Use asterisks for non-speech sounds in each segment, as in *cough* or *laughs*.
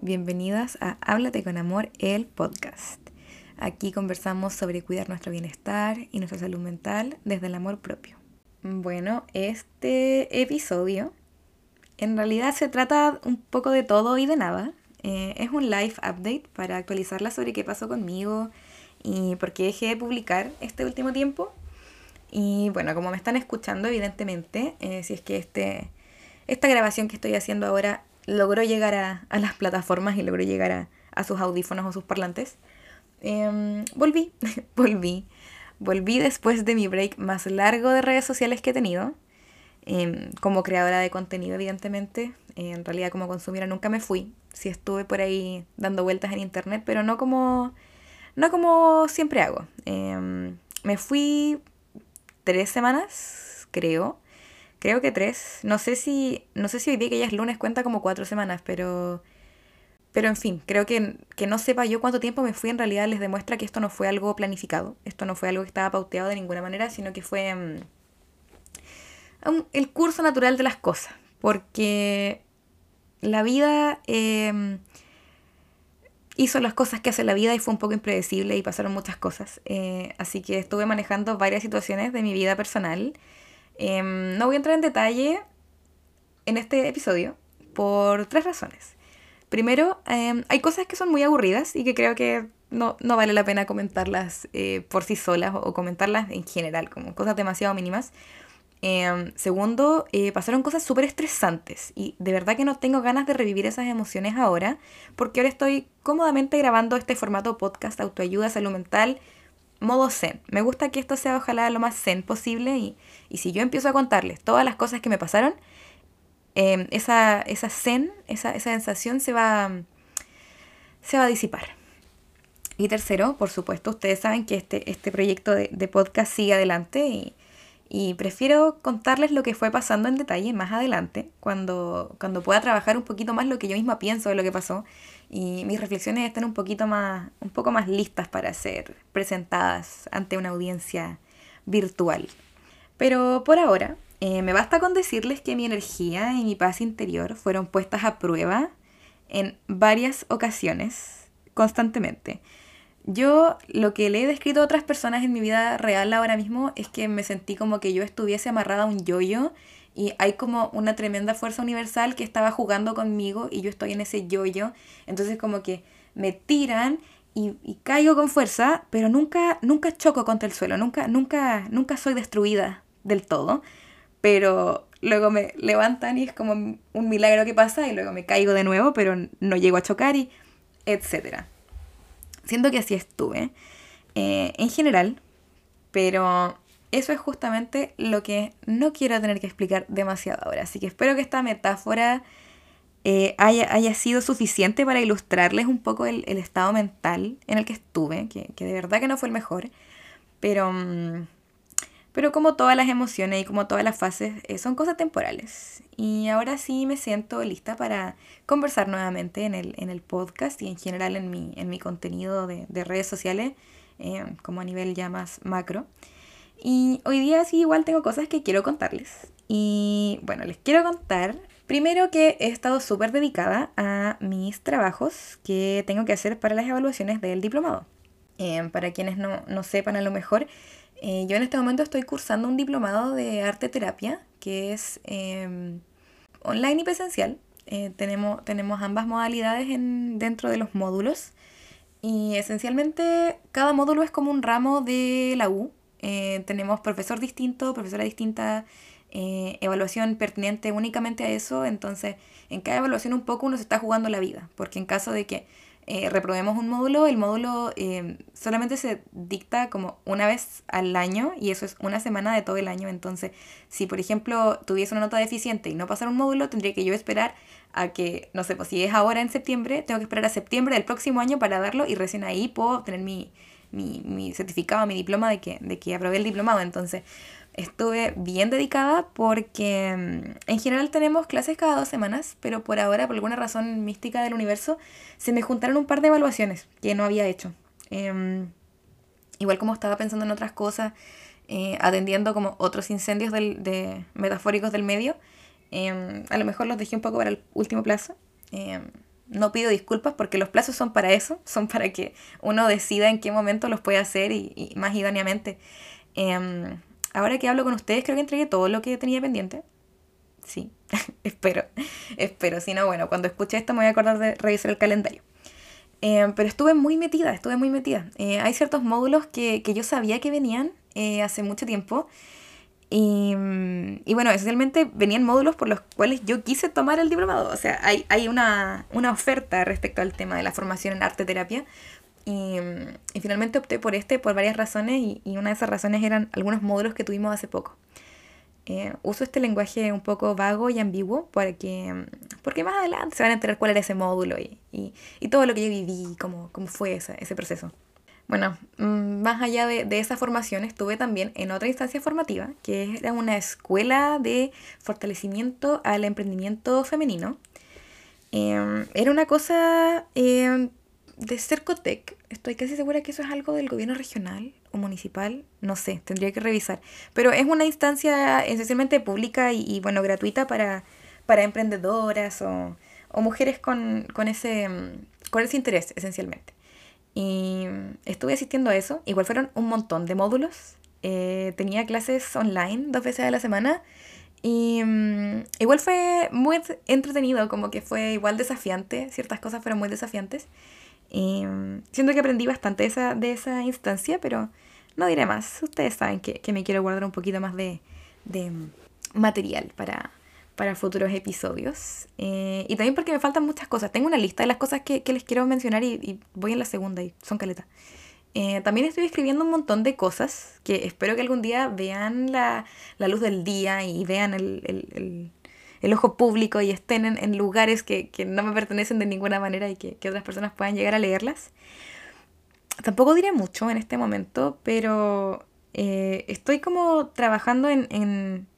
Bienvenidas a Háblate con Amor, el podcast. Aquí conversamos sobre cuidar nuestro bienestar y nuestra salud mental desde el amor propio. Bueno, este episodio en realidad se trata un poco de todo y de nada. Eh, es un live update para actualizarla sobre qué pasó conmigo y por qué dejé de publicar este último tiempo. Y bueno, como me están escuchando, evidentemente, eh, si es que este, esta grabación que estoy haciendo ahora logró llegar a, las plataformas y logró llegar a, sus audífonos o sus parlantes, em, volví, *laughs* volví. Volví después de mi break más largo de redes sociales que he tenido. Em, como creadora de contenido, evidentemente. en realidad, como consumidora nunca me fui. Sí estuve por ahí dando vueltas en internet, pero no como, no como siempre hago. Em, me fui tres semanas, creo. Creo que tres. No sé si, no sé si hoy día que ya es lunes cuenta como cuatro semanas, pero... Pero en fin, creo que, que no sepa yo cuánto tiempo me fui en realidad les demuestra que esto no fue algo planificado. Esto no fue algo que estaba pauteado de ninguna manera, sino que fue mm, el curso natural de las cosas. Porque la vida em, hizo las cosas que hace la vida y fue un poco impredecible y pasaron muchas cosas. Eh, así que estuve manejando varias situaciones de mi vida personal Em, no voy a entrar en detalle en este episodio por tres razones. Primero, em, hay cosas que son muy aburridas y que creo que no, vale la pena comentarlas eh, por sí solas o, comentarlas en general, como cosas demasiado mínimas. Em, segundo, eh, pasaron cosas súper estresantes y de verdad que no tengo ganas de revivir esas emociones ahora porque ahora estoy cómodamente grabando este formato podcast, autoayuda, salud mental modo zen. Me gusta que esto sea ojalá lo más zen posible y, si yo empiezo a contarles todas las cosas que me pasaron, em, esa, esa zen, esa, esa sensación se va, se va a disipar. Y tercero, por supuesto, ustedes saben que este, este proyecto de, de podcast sigue adelante y, y prefiero contarles lo que fue pasando en detalle más adelante, cuando, cuando pueda trabajar un poquito más lo que yo misma pienso de lo que pasó y mis reflexiones estén un poquito más, un poco más listas para ser presentadas ante una audiencia virtual. Pero por ahora, eh, me basta con decirles que mi energía y mi paz interior fueron puestas a prueba en varias ocasiones, constantemente. Yo lo que le he descrito a otras personas en mi vida real ahora mismo es que me sentí como que yo estuviese amarrada a un yoyo y hay como una tremenda fuerza universal que estaba jugando conmigo y yo estoy en ese yoyo. Entonces como que me tiran y, caigo con fuerza, pero nunca, nunca choco contra el suelo, nunca, nunca, nunca soy destruida del todo. Pero luego me levantan y es como un milagro que pasa y luego me caigo de nuevo, pero no llego a chocar y etcétera. Siento que así estuve eh, en general, pero eso es justamente lo que no quiero tener que explicar demasiado ahora. Así que espero que esta metáfora eh, haya, sido suficiente para ilustrarles un poco el, estado mental en el que estuve, que, de verdad que no fue el mejor. Pero, mm, pero como todas las emociones y como todas las fases, eh, son cosas temporales. Y ahora sí me siento lista para conversar nuevamente en el, en el podcast y en general en mi, en mi contenido de, redes sociales, eh, como a nivel ya más macro. Y hoy día sí igual tengo cosas que quiero contarles. Y bueno, les quiero contar primero que he estado súper dedicada a mis trabajos que tengo que hacer para las evaluaciones del diplomado. Eh, para quienes no, no, sepan a lo mejor, eh, yo en este momento estoy cursando un diplomado de arte terapia que es em, online y presencial. Eh, tenemos, tenemos ambas modalidades en, dentro de los módulos. Y esencialmente cada módulo es como un ramo de la U eh, tenemos profesor distinto, profesora distinta, eh, evaluación pertinente únicamente a eso, entonces en cada evaluación un poco uno se está jugando la vida, porque en caso de que eh, reprobemos un módulo, el módulo solamente se dicta como una vez al año y eso es una semana de todo el año, entonces si por ejemplo tuviese una nota deficiente y no pasara un módulo, tendría que yo esperar a que, no sé, pues si es ahora en septiembre, tengo que esperar a septiembre del próximo año para darlo y recién ahí puedo obtener mi, mi, mi certificado, mi diploma de que, de que aprobé el diplomado. Entonces estuve bien dedicada porque mm, en general tenemos clases cada dos semanas, pero por ahora, por alguna razón mística del universo, se me juntaron un par de evaluaciones que no había hecho. Em, igual como estaba pensando en otras cosas, eh, atendiendo como otros incendios del, de, metafóricos del medio, em, a lo mejor los dejé un poco para el último plazo. No pido disculpas porque los plazos son para eso, *laughs* son para que uno decida en qué momento los puede hacer y, más idóneamente. Em, ahora que hablo con ustedes, creo que entregué todo lo que tenía pendiente. Sí, *laughs* espero, espero. Si no, bueno, cuando escuche esto me voy a acordar de revisar el calendario. Em, pero estuve muy metida, estuve muy metida. Eh, hay ciertos módulos que, que, yo sabía que venían eh, hace mucho tiempo y, y, bueno, esencialmente venían módulos por los cuales yo quise tomar el diplomado. O sea, hay, hay una, una oferta respecto al tema de la formación en arte terapia. Y, y finalmente opté por este por varias razones y, y, una de esas razones eran algunos módulos que tuvimos hace poco. Eh, uso este lenguaje un poco vago y ambiguo porque, porque más adelante se van a enterar cuál era ese módulo y todo lo que yo viví, cómo, cómo fue ese, ese proceso. Bueno, mm, más allá de, de, esa formación, estuve también en otra instancia formativa, que era una escuela de fortalecimiento al emprendimiento femenino. Em, era una cosa eh, de Cercotec. Estoy casi segura que eso es algo del gobierno regional o municipal. No sé, tendría que revisar. Pero es una instancia esencialmente pública y, y bueno, gratuita para, para emprendedoras o, o mujeres con, con, ese, con ese interés, esencialmente. Y estuve asistiendo a eso. Igual fueron un montón de módulos. Eh, tenía clases online dos veces a la semana. Y um, igual fue muy entretenido, como que fue igual desafiante. Ciertas cosas fueron muy desafiantes. Y um, siento que aprendí bastante esa, de esa instancia, pero no diré más. Ustedes saben que, que me quiero guardar un poquito más de, de material para, para futuros episodios. Eh, y también porque me faltan muchas cosas. Tengo una lista de las cosas que, que les quiero mencionar y, y, voy en la segunda y son caletas. Eh, también estoy escribiendo un montón de cosas que espero que algún día vean la, la luz del día y vean el, el, el, el ojo público y estén en, en lugares que, que, no me pertenecen de ninguna manera y que, que, otras personas puedan llegar a leerlas. Tampoco diré mucho en este momento, pero eh, estoy como trabajando en, en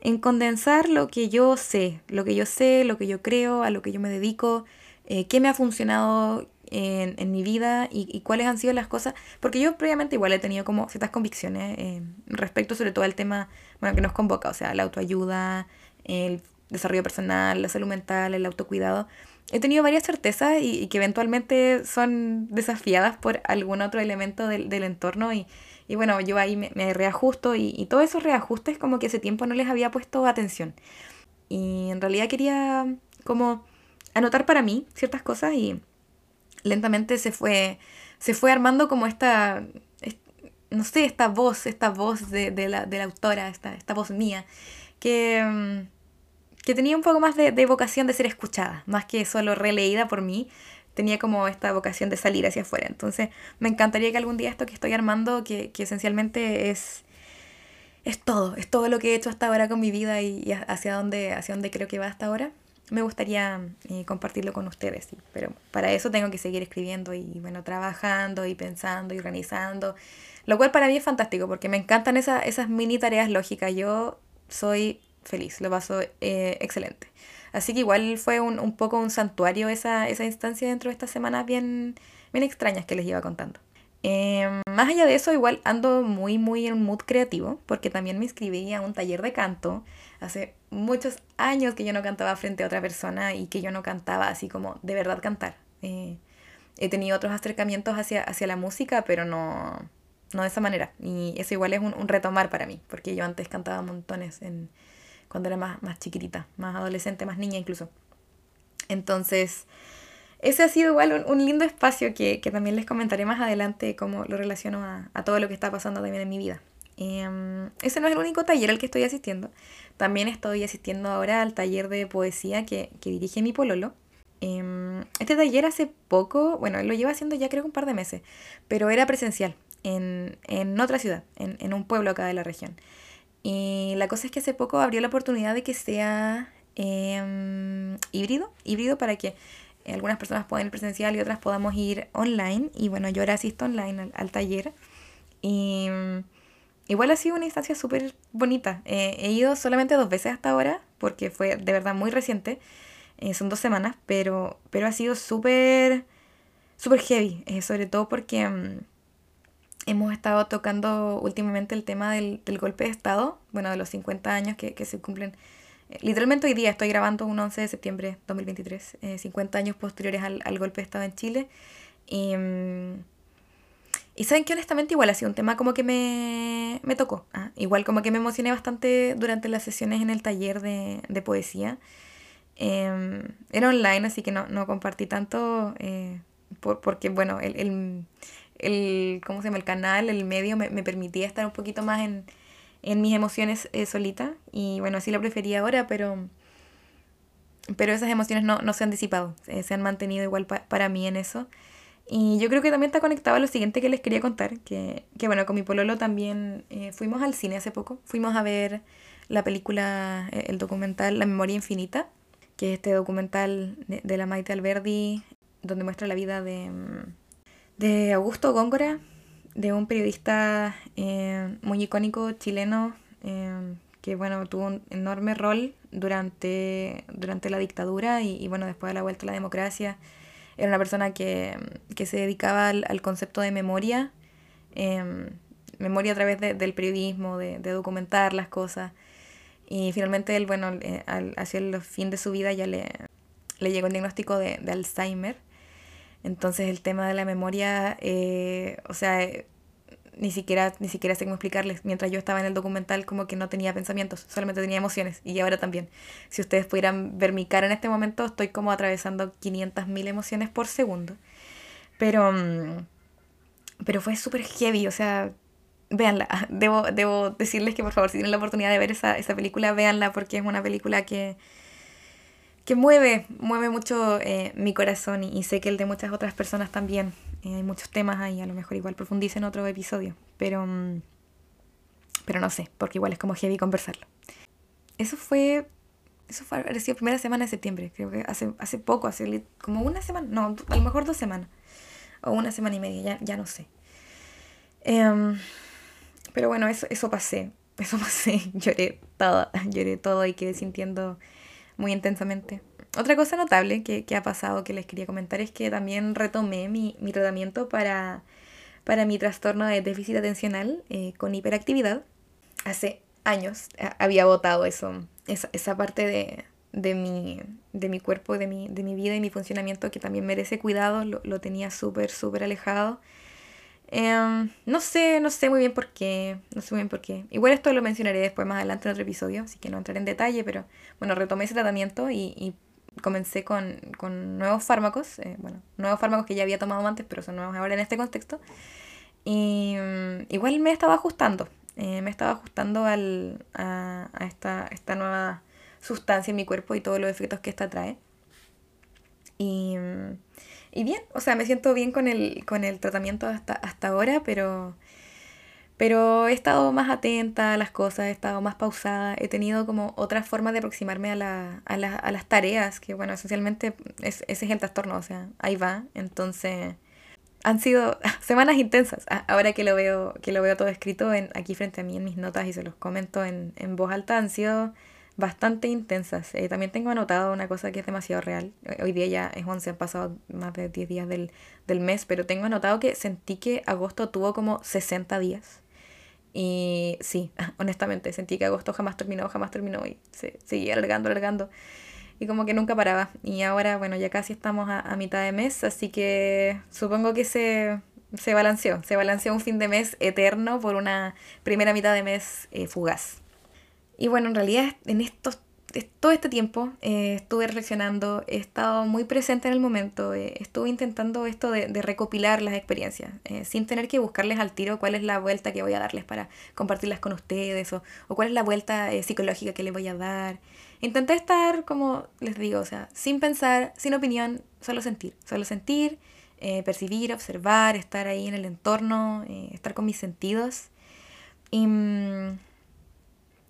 en condensar lo que yo sé, lo que yo sé, lo que yo creo, a lo que yo me dedico, eh, qué me ha funcionado en, en mi vida y, y, cuáles han sido las cosas, porque yo previamente igual he tenido como ciertas convicciones eh, respecto sobre todo al tema bueno, que nos convoca, o sea, la autoayuda, el desarrollo personal, la salud mental, el autocuidado. He tenido varias certezas y, y que eventualmente son desafiadas por algún otro elemento del, del entorno y, y bueno, yo ahí me, me reajusto y, y, todos esos reajustes como que ese tiempo no les había puesto atención. Y en realidad quería como anotar para mí ciertas cosas y lentamente se fue, se fue armando como esta, no sé, esta voz, esta voz de, de, la, de la, autora, esta, esta voz mía, que, que tenía un poco más de, de vocación de ser escuchada, más que solo releída por mí, tenía como esta vocación de salir hacia afuera. Entonces, me encantaría que algún día esto que estoy armando, que, que esencialmente es, es todo, es todo lo que he hecho hasta ahora con mi vida y, hacia, dónde, hacia dónde creo que va hasta ahora, me gustaría eh, compartirlo con ustedes. Pero para eso tengo que seguir escribiendo y, bueno, trabajando y pensando y organizando. Lo cual para mí es fantástico porque me encantan esa, esas mini tareas lógicas. Yo soy feliz, lo paso eh, excelente. Así que igual fue un, un poco un santuario esa, esa instancia dentro de estas semanas bien, bien extrañas que les iba contando. Eh, más allá de eso, igual ando muy, muy en mood creativo, porque también me inscribí a un taller de canto. Hace muchos años que yo no cantaba frente a otra persona y que yo no cantaba así como de verdad cantar. Eh, he tenido otros acercamientos hacia, hacia la música, pero no, no de esa manera. Y eso igual es un, un retomar para mí, porque yo antes cantaba montones en, cuando era más, más chiquitita, más adolescente, más niña incluso. Entonces, ese ha sido igual un, un lindo espacio que, que, también les comentaré más adelante cómo lo relaciono a, a, todo lo que está pasando también en mi vida. Eh, ese no es el único taller al que estoy asistiendo. También estoy asistiendo ahora al taller de poesía que, que dirige mi pololo. Eh, este taller hace poco, bueno, lo lleva haciendo ya creo que un par de meses, pero era presencial en, en otra ciudad, en, en un pueblo acá de la región. Y la cosa es que hace poco abrió la oportunidad de que sea eh, híbrido, híbrido para que algunas personas puedan ir presencial y otras podamos ir online. Y bueno, yo ahora asisto online al, al taller. Y igual ha sido una instancia súper bonita. Eh, he ido solamente dos veces hasta ahora, porque fue de verdad muy reciente. Eh, son dos semanas, pero, pero ha sido súper, súper heavy. Eh, sobre todo porque... Um, hemos estado tocando últimamente el tema del, del, golpe de Estado, bueno, de los 50 años que, que se cumplen Eh, literalmente hoy día estoy grabando un 11 de septiembre de 2023, 50 años posteriores al, al, golpe de Estado en Chile. Y, mm, y saben que honestamente igual ha sido un tema como que me, me tocó. ¿ah? Igual como que me emocioné bastante durante las sesiones en el taller de, de poesía. Em, era online, así que no, no compartí tanto eh, por, porque, bueno, el, el, el, ¿cómo se llama? el canal, el medio me, me permitía estar un poquito más en, en mis emociones eh, solita. Y bueno, así lo prefería ahora, pero, pero esas emociones no, no se han disipado, eh, se han mantenido igual para mí en eso. Y yo creo que también está conectado a lo siguiente que les quería contar, que, que bueno, con mi pololo también eh, fuimos al cine hace poco, fuimos a ver la película, el documental La Memoria Infinita, que es este documental de, de la Maite Alberdi, donde muestra la vida de, de Augusto Góngora, de un periodista eh, muy icónico chileno eh, que bueno tuvo un enorme rol durante, durante la dictadura y, bueno después de la vuelta a la democracia era una persona que, se dedicaba al, concepto de memoria eh, memoria a través del periodismo de, documentar las cosas. Y finalmente él bueno hacia el fin de su vida ya le, le llegó el diagnóstico de Alzheimer entonces el tema de la memoria, eh, o sea, eh, ni siquiera, ni siquiera sé cómo explicarles. Mientras yo estaba en el documental como que no tenía pensamientos, solamente tenía emociones. Y ahora también. Si ustedes pudieran ver mi cara en este momento, estoy como atravesando 500.000 emociones por segundo. Pero, mm, pero fue súper heavy, o sea, véanla. *laughs* Debo, debo decirles que por favor, si tienen la oportunidad de ver esa, esa película, véanla porque es una película que que mueve, mueve mucho eh, mi corazón y, sé que el de muchas otras personas también. Eh, hay muchos temas ahí, a lo mejor igual profundice en otro episodio, pero, mm, pero no sé, porque igual es como heavy conversarlo. Eso fue, eso fue, ha sido primera semana de septiembre, creo que hace, hace poco, hace como una semana, no, a lo mejor dos semanas, o una semana y media, ya, ya no sé. Em, pero bueno, eso, eso pasé, *laughs* eso pasé, lloré todo, *laughs* lloré todo y quedé sintiendo muy intensamente. Otra cosa notable que, que, ha pasado que les quería comentar es que también retomé mi, mi tratamiento para, para mi trastorno de déficit atencional eh, con hiperactividad. Hace años eh, había votado eso, esa, esa parte de, de, mi, de mi cuerpo, de mi, de mi vida y mi funcionamiento que también merece cuidado, lo, lo tenía súper, súper alejado. Em, no sé, no sé muy bien por qué, no sé muy bien por qué. Igual esto lo mencionaré después más adelante en otro episodio, así que no entraré en detalle, pero bueno, retomé ese tratamiento y, y comencé con, con, nuevos fármacos, eh, bueno, nuevos fármacos que ya había tomado antes, pero son nuevos ahora en este contexto. Y mm, igual me estaba ajustando, eh, me estaba ajustando al, a, a esta, esta nueva sustancia en mi cuerpo y todos los efectos que esta trae. Y... Y bien, o sea, me siento bien con el, con el tratamiento hasta, hasta ahora, pero, pero he estado más atenta a las cosas, he estado más pausada, he tenido como otras formas de aproximarme a, la, a, la, a las tareas, que bueno, esencialmente es, ese es el trastorno, o sea, ahí va. Entonces, han sido *laughs* semanas intensas, ahora que lo veo, que lo veo todo escrito en, aquí frente a mí en mis notas y se los comento en, en voz alta, han sido bastante intensas. Eh, también tengo anotado una cosa que es demasiado real. Hoy día ya es 11, han pasado más de 10 días del, del mes, pero tengo anotado que sentí que agosto tuvo como 60 días. Y sí, *laughs* honestamente, sentí que agosto jamás terminó, jamás terminó y se seguía alargando, alargando. Y como que nunca paraba. Y ahora, bueno, ya casi estamos a, a mitad de mes, así que supongo que se, se balanceó. Se balanceó un fin de mes eterno por una primera mitad de mes eh, fugaz. Y bueno, en realidad en estos, todo este tiempo eh, estuve reflexionando, he estado muy presente en el momento, eh, estuve intentando esto de, de recopilar las experiencias, eh, sin tener que buscarles al tiro cuál es la vuelta que voy a darles para compartirlas con ustedes o, o cuál es la vuelta psicológica que les voy a dar. Intenté estar, como les digo, o sea, sin pensar, sin opinión, solo sentir, solo sentir, percibir, observar, estar ahí en el entorno, estar con mis sentidos. Y mm,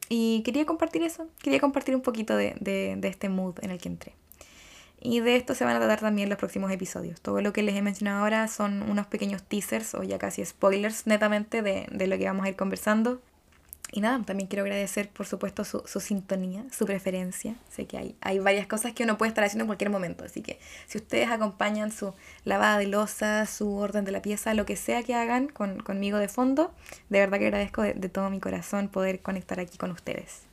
y quería compartir eso, quería compartir un poquito de, de, este mood en el que entré. Y de esto se van a tratar también los próximos episodios. Todo lo que les he mencionado ahora son unos pequeños teasers o ya casi spoilers netamente de, de lo que vamos a ir conversando. Y nada, también quiero agradecer, por supuesto, su, su, sintonía, su preferencia. Sé que hay, hay varias cosas que uno puede estar haciendo en cualquier momento. Así que si ustedes acompañan su lavada de losa, su orden de la pieza, lo que sea que hagan con, conmigo de fondo, de verdad que agradezco de, de todo mi corazón poder conectar aquí con ustedes.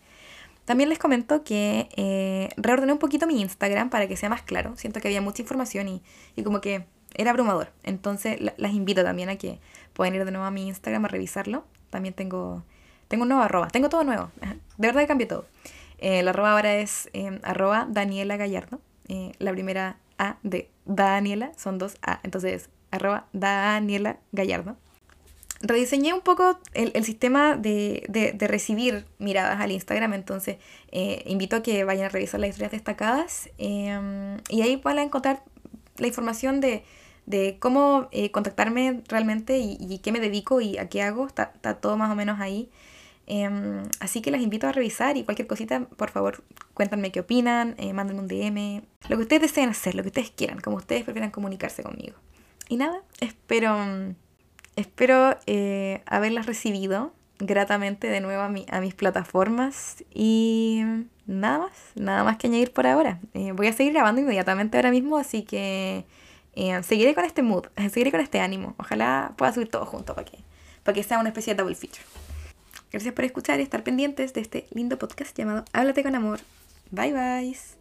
También les comento que eh, reordené un poquito mi Instagram para que sea más claro. Siento que había mucha información y, y como que era abrumador. Entonces las invito también a que puedan ir de nuevo a mi Instagram a revisarlo. También tengo, tengo un nuevo arroba. Tengo todo nuevo. De verdad que cambié todo. Eh, la arroba ahora es eh, arroba Daniela Gallardo. Eh, la primera A de Daniela son dos A. Entonces, arroba Daniela Gallardo. Rediseñé un poco el, el sistema de, de, recibir miradas al Instagram, entonces invito a que vayan a revisar las historias destacadas y ahí van a encontrar la información de, de cómo contactarme realmente y, qué me dedico y a qué hago. Está todo más o menos ahí. Em, así que las invito a revisar y cualquier cosita, por favor, cuéntenme qué opinan, eh, mándenme un DM, lo que ustedes deseen hacer, lo que ustedes quieran, como ustedes prefieran comunicarse conmigo. Y nada, espero, espero eh, haberlas recibido gratamente de nuevo a, mi, a, mis plataformas y nada más, nada más que añadir por ahora. Eh, voy a seguir grabando inmediatamente ahora mismo, así que eh, seguiré con este mood, seguiré con este ánimo. Ojalá pueda subir todo junto para que, para que sea una especie de double feature. Gracias por escuchar y estar pendientes de este lindo podcast llamado Háblate con Amor. Bye bye.